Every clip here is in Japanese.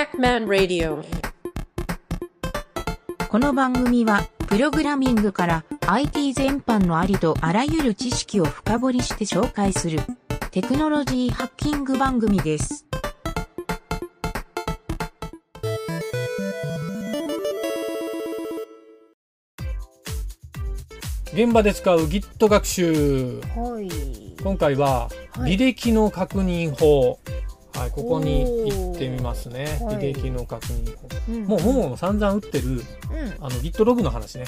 Pac-Man Radio この番組は、プログラミングから IT 全般のありとあらゆる知識を深掘りして紹介するテクノロジーハッキング番組です。現場で使う Git 学習はい。今回ははい履歴の確認法はい、ここに行ってみますね。はい。履歴の確認法う。ん。もうももも散々打ってるうん。あの Git ログの話ね、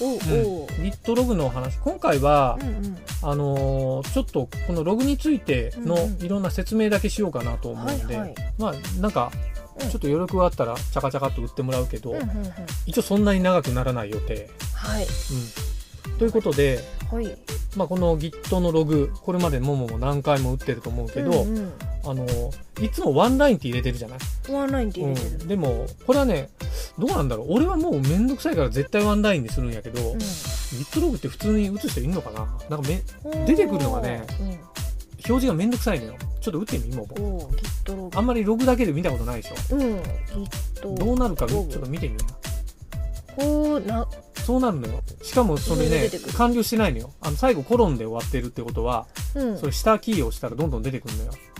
お、お、うん。お。Git ログの話。今回はう、んうん。あのーちょっとこのログについてのいろんな説明だけしようかなと思うんで、はいはい。まあなんかうん。ちょっと余力があったらチャカチャカっと打ってもらうけど、うんうんうん。一応そんなに長くならない予定、はい。うん、ということで、はい。まあ、この Git のログこれまでももも何回も打ってると思うけど、うんうんあのいつもワンラインって入れてるじゃない、ワンラインって入れてる。うん、でもこれはねどうなんだろう？俺はもうめんどくさいから絶対ワンラインにするんやけど、うん。Git ログって普通に打つ人いるのかな？なんかめ出てくるのがねうん。表示がめんどくさいのよ。ちょっと打ってみもう。お、Git ログ。あんまりログだけで見たことないでしょ？うん。どうなるかちょっと見てみよこう、な、そうなるのよ。しかもそれね完了してないのよ。あの最後コロンで終わってるってことはうん。そ。れ下キーを押したらどんどん出てくるのよ。あ、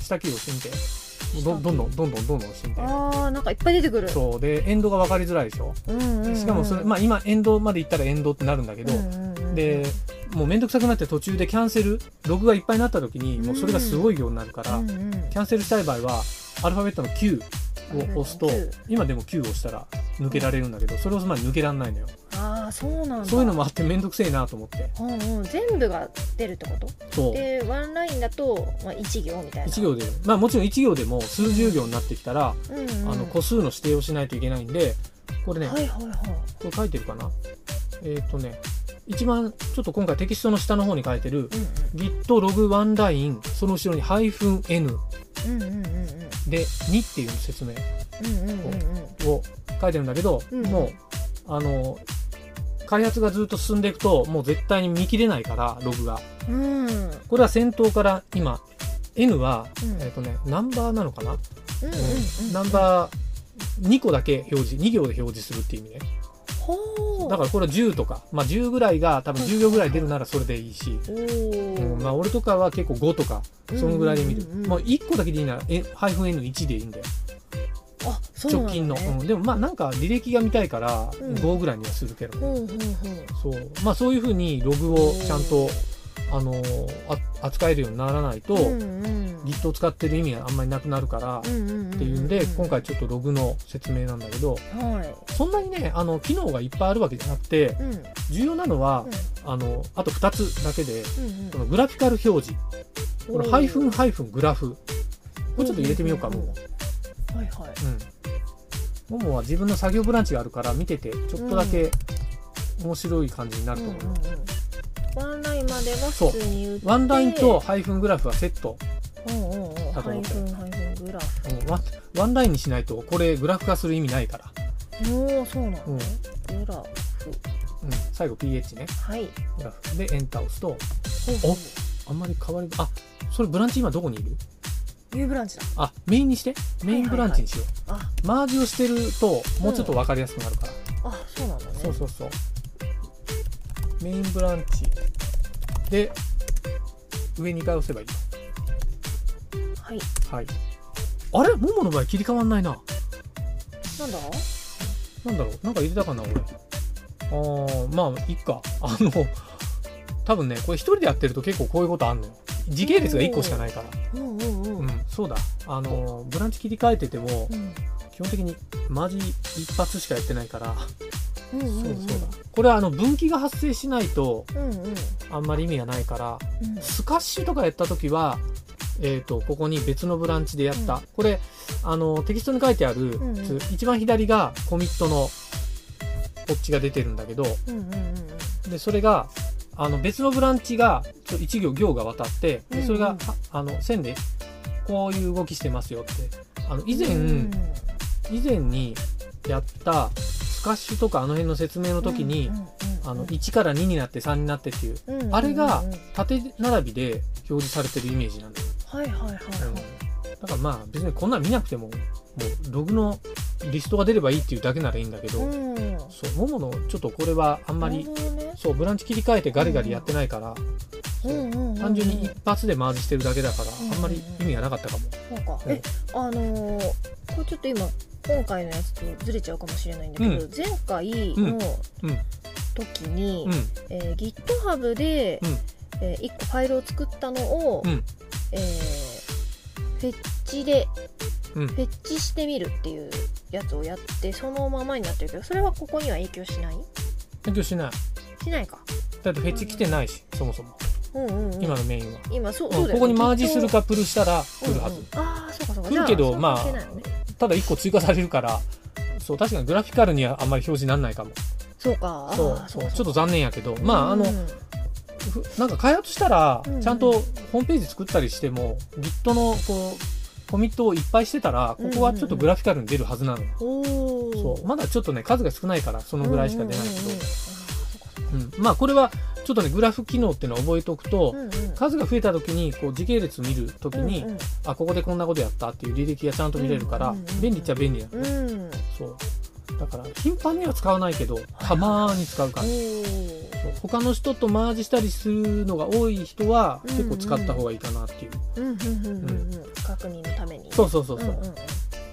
下キーを押してみて。どどんどんどんどんどんどん押してみて。あー、なんかいっぱい出てくる。そう。でエンドが分かりづらいでしょ？うんうんうん。しかもそれ、まあ、今エンドまで行ったらエンドってなるんだけど、うんうんうん、でもうめんどくさくなって途中でキャンセルログがいっぱいになった時にもうそれがすごい量になるから、うんうん、キャンセルしたい場合はアルファベットの Q を押すと9今でも Q を押したら抜けられるんだけどそれをまで抜けらんないのよああ、そうなんだ。そういうのもあってめんどくせえなと思って。うんうん、全部が出るってこと？そう。でワンラインだと、まあ、1行みたいな。1行で。まあもちろん1行でも数十行になってきたら、うんうん、あの個数の指定をしないといけないんでこれね、はいはいはい。これ書いてるかな？えっ、とね一番ちょっと今回テキストの下の方に書いてるうん git ログワンラインその後ろに -n うんうんうんうんで2っていう説明。うんうんうんうん。を書いてるんだけど、うん。もうあの開発がずっと進んでいくともう絶対に見切れないからログが。うん。うんこれは先頭から今 N は、うん。えっ、とねナンバーなのかな、うんうんうんナンバー2個だけ表示2行で表示するっていう意味ね。だからこれは10とか、まあ、10ぐらいが多分10行ぐらい出るならそれでいいし、おうん。まあ、お俺とかは結構5とかそのぐらいで見る、うんうんうんうんもう1個だけでいいならえ -n1 でいいんだよ直近の、うん、でもまあなんか履歴が見たいからうん。5ぐらいにはするけど、ほうほうほうそう。まあそういうふうにログをちゃんと、あの扱えるようにならないと、うんうん。Git を使ってる意味があんまりなくなるから、うんうんうんっていうんで今回ちょっとログの説明なんだけどはい。そんなにねあの機能がいっぱいあるわけじゃなくてうん。うん重要なのは、あのあと2つだけでうんこのグラフィカル表示。これハイフンはハイフングラフ。これちょっと入れてみようかうんももいはい。うん。ももは自分の作業ブランチがあるから見ててちょっとだけ面白い感じになると思う、うんうんうん。ワンラインまではそう。普通に打って。ワンラインとハイフングラフはセット、うんうん。うんだと思って。ハイフンハイフングラフ。うん。ワンワンラインにしないとこれグラフ化する意味ないから、おおそうなの、うん。グラフ。うん、最後 PH ね。はい。グラフ。でエンターを押すと。ほうほう。あんまり変わりあそれブランチ今どこにいる？U ブランチだ。あメインにして？メインブランチにしよう、あ。マージをしてるともうちょっと分かりやすくなるから、あそうなんだね。そうそうそう。メインブランチで上2回押せばいい。はい。はい。あれ？ももの場合切り替わんないな。なんだ？なんだろう？なんか入れたかな俺。あーまあいっか。あの多分ねこれ一人でやってると結構こういうことあんのよ。時系列が1個しかないから。うんうんうん。うんそうだ。あのブランチ切り替えててもうん基本的にマジ一発しかやってないから。うん。うんうんそうそうだ。これはあの分岐が発生しないとうんうん。あんまり意味がないからうん。スカッシュとかやった時はえー、とここに別のブランチでやった、うん。これあのテキストに書いてある、うんうん。一番左がコミットのこっちが出てるんだけどうんうんうんでそれがあの別のブランチがちょ1行行が渡ってでそれが、うん。うんはあの線でこういう動きしてますよって。あの以前、うん。以前にやったスカッシュとかあの辺の説明の時に、うんうんうんあの1から2になって3になってっていううんうんうんあれが縦並びで表示されてるイメージなんだよ、はいはいはいはい。うん。だからまあ別にこんなん見なくても、もうログのリストが出ればいいっていうだけならいいんだけど、うん。そう、もものちょっとこれはあんまりね。そう、ブランチ切り替えてガリガリやってないから、そううんうんうんうん。単純に一発で回してるだけだから、うんあんまり意味がなかったかも。そうか。うんえあのーこれちょっと今今回のやつとずれちゃうかもしれないんだけど、う前回のうん。時に、うん、えー GitHub で、うん。え1個ファイルを作ったのを、うん。えーフェッチで、うん。フェッチしてみるっていうやつをやってそのままになってるけどそれはここには影響しない？影響しない。しないか。だってフェッチ来てないし、そもそも。今のメインは。今そうここにマージするかプルしたらと。来るはず。ああそうかそうか。来るけどまあただ1個追加されるから、そう、確かにグラフィカルにはあんまり表示にならないかも。そうか。そうそうちょっと残念やけど、まあ、あのなんか開発したらちゃんとホームページ作ったりしても、Git のこう、コミットをいっぱいしてたら、ここはちょっとグラフィカルに出るはずなのそう。まだちょっとね、数が少ないから、そのぐらいしか出ないけど。うん。まあ、これは、ちょっとね、グラフ機能っていうのを覚えておくと、うんうん。数が増えた時に、こう、時系列見る時にうんうん、あ、ここでこんなことやったっていう履歴がちゃんと見れるからうんうんうん、便利っちゃ便利なのね。うん。そう。だから、頻繁には使わないけど、たまーに使うから。おー。そう。他の人とマージしたりするのが多い人はうんうん。結構使った方がいいかなっていう。うんうんうんうんうん。確認のために。そうそうそうそう。んんん。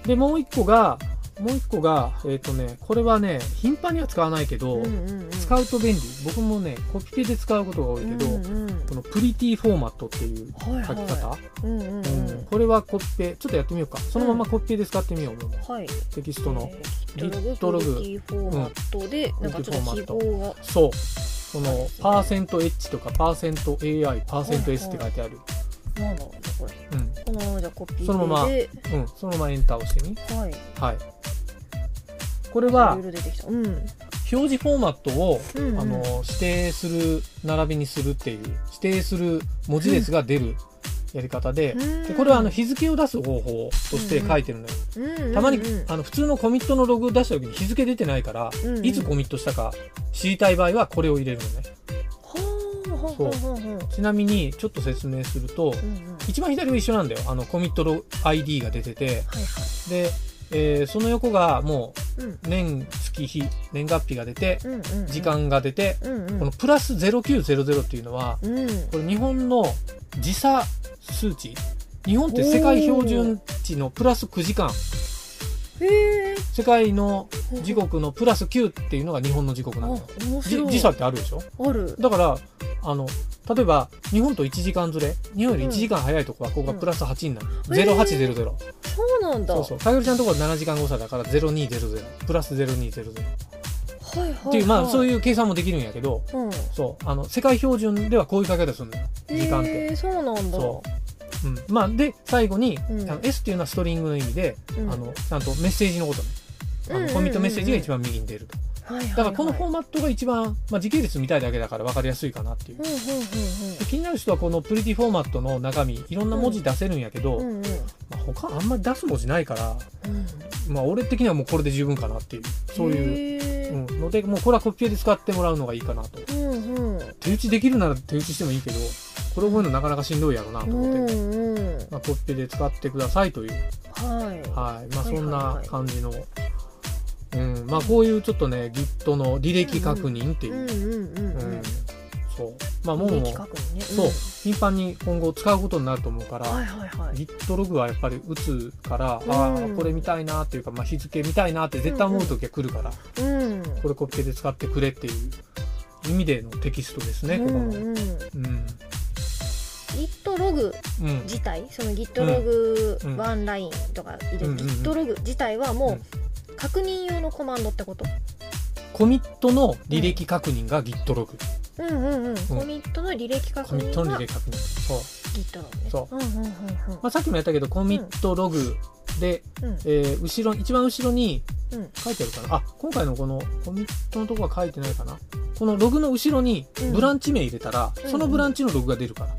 で、もう一個が、もう一個が、えっ、とね、これはね、頻繁には使わないけど、うんうんうん。使うと便利。僕もね、コピペで使うことが多いけど、うんうんこのプリティフォーマットっていうはい書き方、はいうんうんうん。うん。これはコピペ、ちょっとやってみようか。そのままコピペで使ってみよう。もう。はい。テキストの。えー Git ログ。プリティフォーマットで、なんかちょっと記号が。そう。この、パーセント H とか、パーセント AI、パーセント S って書いてある。なんだろうねこれ。うん。このままじゃあコピーでそのまま。うん。そのままエンターを押してみ。はい。はい。これは、うん。表示フォーマットを、うんうん。あの、指定する、並びにするっていう、指定する文字列が出るやり方で、うん。でこれはあの日付を出す方法として書いてるのよ。うんうんうん。たまに、あの、普通のコミットのログ出した時に日付出てないから、うん。うんいつコミットしたか知りたい場合はこれを入れるのね。はあはあはあはあ。はあちなみに、ちょっと説明すると、うんうん一番左は一緒なんだよ。あの、コミットの ID が出てて、はいはい。で、えーその横がもう年、月、日、年月日が出て、うんうんうん。時間が出て、うんうん。このプラス0900っていうのは、うん。これ日本の時差数値。日本って世界標準値のプラス9時間。世界の時刻のプラス9っていうのが日本の時刻あなのよ。じ面白い。時差ってあるでしょ？ある。だから、あの、例えば、日本と1時間ずれ、日本より1時間早いとこは、ここがプラス8になる。うんへー0800。そうなんだそうそう。かよりちゃんのところは7時間誤差だから、0200。プラス0200。っはいはいはいていう、まあ、そういう計算もできるんやけど、うんそう。あの、世界標準ではこういう書き方するんだよ。時間って。へえそうなんだそう。うん。まあ、で、最後に、うんあの S っていうのはストリングの意味で、うんあの、ちゃんとメッセージのことね。あの、コミットメッセージが一番右に出ると。はいはいはい。だからこのフォーマットが一番、まあ、時系列見たいだけだから分かりやすいかなっていう。う。んうんで気になる人はこのプリティフォーマットの中身、いろんな文字出せるんやけど、うんうんうん。まあ、他あんまり出す文字ないから、うん。まあ俺的にはもうこれで十分かなっていう、そういう、うん、ので、もうこれはコピペで使ってもらうのがいいかなと。うんうん。手打ちできるなら手打ちしてもいいけど、これ覚えるのなかなかしんどいやろなとう思って、んうん。まあ、コピペで使ってくださいという、はい。はい。まあはいそんはい。はない感じの、うん、まあこういうちょっとね、Git の履歴確認っていう。う、んうんうん。ううんん、そう。まあもうも履歴確認ね。そう、頻繁に今後使うことになると思うから、はいはいはい。Git ログはやっぱり打つから、うん。ああ、これ見たいなっていうか、まあ、日付見たいなって絶対思う時は来るから、うん。これコピペで使ってくれっていう意味でのテキストですね、ここの。うんうん。うん。Git ログうん。自体？その Git ログうん。ワンラインとか入れるうんうんうん。Git ログ自体はもう確認用のコマンドってこと？コミットの履歴確認が Git ログ。うんうん。うん。コミットの履歴確コミットの履歴確認。そう。Git ログね。そう。うんうんうんうん。まあ、さっきもやったけど、コミットログで、うん。えー後ろ、一番後ろにうん。書いてあるかな？あ、今回のこのコミットのとこは書いてないかな？このログの後ろにうん。ブランチ名入れたら、うんそのブランチのログが出るから。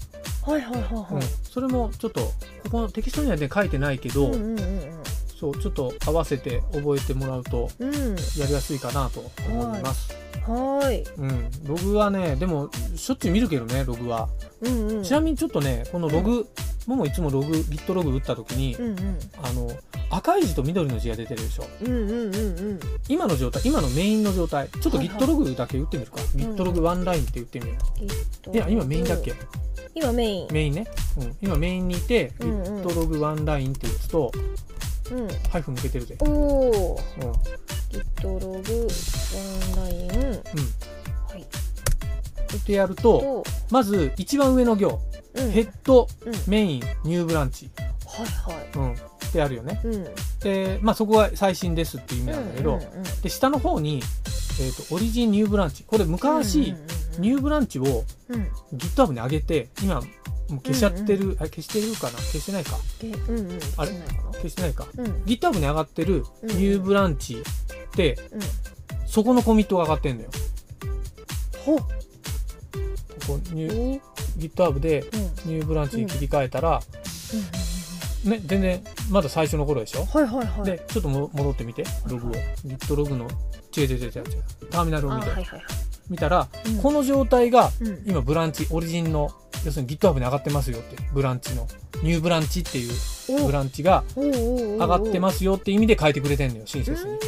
はいはいはいうん。はいそれもちょっと、ここのテキストにはね、書いてないけど、うんうんうんそう、ちょっと合わせて覚えてもらうとうん。やりやすいかなと思います。うんはーい。うん。ログはね、でも、しょっちゅう見るけどね、ログは。うんうん。ちなみにちょっとね、このログ、ももいつもログ Git ログ打った時に、うんうん。あの赤い字と緑の字が出てるでしょ。うんうんうんうん。今の状態今のメインの状態ちょっとはいはい Git ログだけ打ってみるか、ん Git ログワンラインって打ってみよえっとういや今メインだっけ？今メイン。メインね、うん、今メインにいて、うんうん。Git ログワンラインって打つとうん。ハイフン抜けてるぜ、おおうん。ログワンライン。はい。ってやるととまず一番上の行うん。ヘッドうん。メインニューブランチ、はいはい。うん、ってあるよね。うん。でまあそこが最新ですっていう意味なんだけど、うんうんうんで下の方に、えー、とオリジンニューブランチ。これ昔、うんうんうん。ニューブランチをうん。GitHub に上げて今もう消しちゃってる、あ消してるかな？消してないか。でうんうん。あれ？消してないかうん。GitHub に上がってるうんニューブランチって、うん。そこのコミットが上がってんだよ。ほここニューうんうん GitHub でニューブランチに切り替えたら、ね全然まだ最初の頃でしょ、はいはいはい。でちょっとも戻ってみて。ログを。Git ログの違う違う違う違うターミナルを見て、あはいはいはい。見たら、うん。この状態がうん。今ブランチオリジンの要するに GitHub に上がってますよってブランチのニューブランチっていうブランチが上上がってますすよって意味で変えてくれてんのよ親切に。うん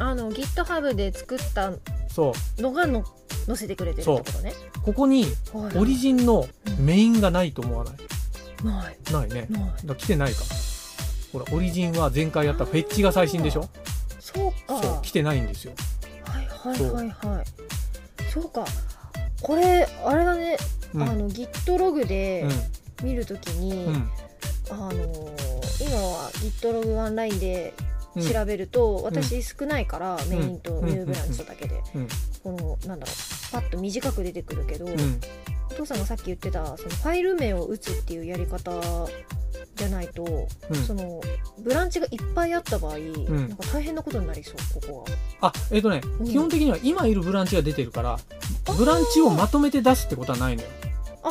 あの GitHub で作ったそう。のがの載せてくれてるってことね。ここにオリジンのメインがないと思わない？ない。ないね。ない。だから来てないか。ほらオリジンは前回やったフェッチが最新でしょ？そうか。そう。来てないんですよ。はいはいはいはい。そうか。これあれだね、うん。あの Git ログでう見るときに、んうん。あのー今は Git ログワンラインでうん。調べると、私少ないから、メインとニューブランチとだけで、うん。このなんだろうパッと短く出てくるけど、うん。お父さんがさっき言ってたそのファイル名を打つっていうやり方じゃないと、うん。そのブランチがいっぱいあった場合、ん。なんか大変なことになりそうここは。あえっ、とね、うん。基本的には今いるブランチが出てるからブランチをまとめて出すってことはないのよ。あ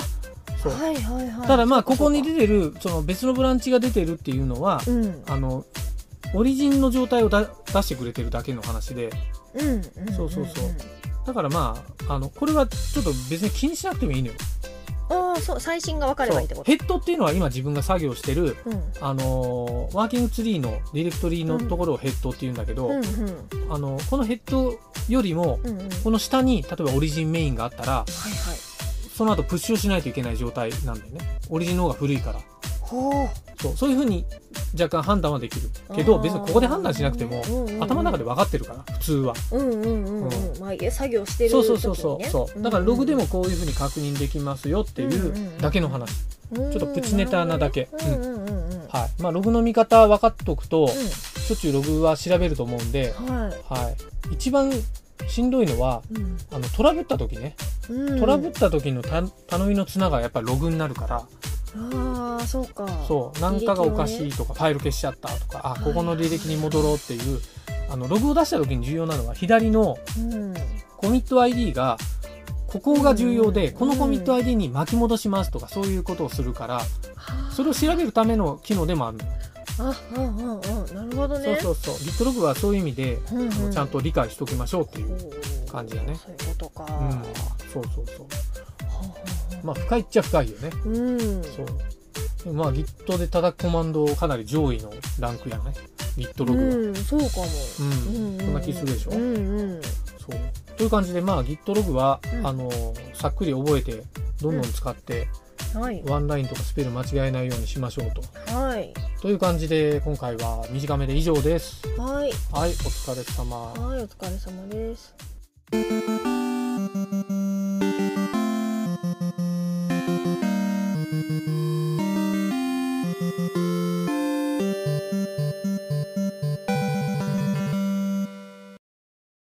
そう。はいはいはい。ただまあここにで、出てるその別のブランチが出てるっていうのは、うん。あのオリジンの状態をだ出してくれてるだけの話で。うんうん、そうそうそう。だからまああのこれはちょっと別に気にしなくてもいいのよああそう最新が分かればいいってこと？ヘッドっていうのは今自分が作業してるうん。あのーワーキングツリーのディレクトリのところをヘッドっていうんだけど、うんうんあのこのヘッドよりもうんうん。この下に例えばオリジンメインがあったらはいはい。その後プッシュをしないといけない状態なんだよね。オリジンの方が古いから。ほそうそういうふうに若干判断はできるうけど別にここで判断しなくてもうんうんうん。頭の中で分かってるから普通は。うんうんうんうん、うまあ作業してる時に、そうそね、うそうそう。だからログでもこういうふうに確認できますよっていうだけの話。ちょっとプチネタなだけ。うんはい。まあログの見方分かっておくとうしょっちゅうログは調べると思うんでんはい。はい。一番しんどいのはうん。あのトラブった時ね。うん。トラブった時のた頼みの綱がやっぱりログになるからああそうか。そう何かがおかしいとかファイル消しちゃったとかあここの履歴に戻ろうっていうあのログを出した時に重要なのは左のうん。コミット ID がここが重要で、うん。このコミット ID に巻き戻しますとかそういうことをするからそれを調べるための機能でもあるの。よ、あうんうんうんなるほどね。そうそうそう。Git ログはそういう意味で、うんうん。ちゃんと理解しておきましょうっていう、感じだね。そういうことか、うん、そうそうそうまあ深いっちゃ深いよね。うん。そう。まあ Git で叩くコマンドかなり上位のランクやね。Git ログは、うんそうかも。うんそんな気するでしょ、うんうんそう。という感じでまあ Git ログは、うん。あのさっくり覚えてどんどん使って、はい。ワンラインとかスペル間違えないようにしましょうと。はい。という感じで今回は短めで以上です。はい。はいお疲れ様。はいお疲れ様です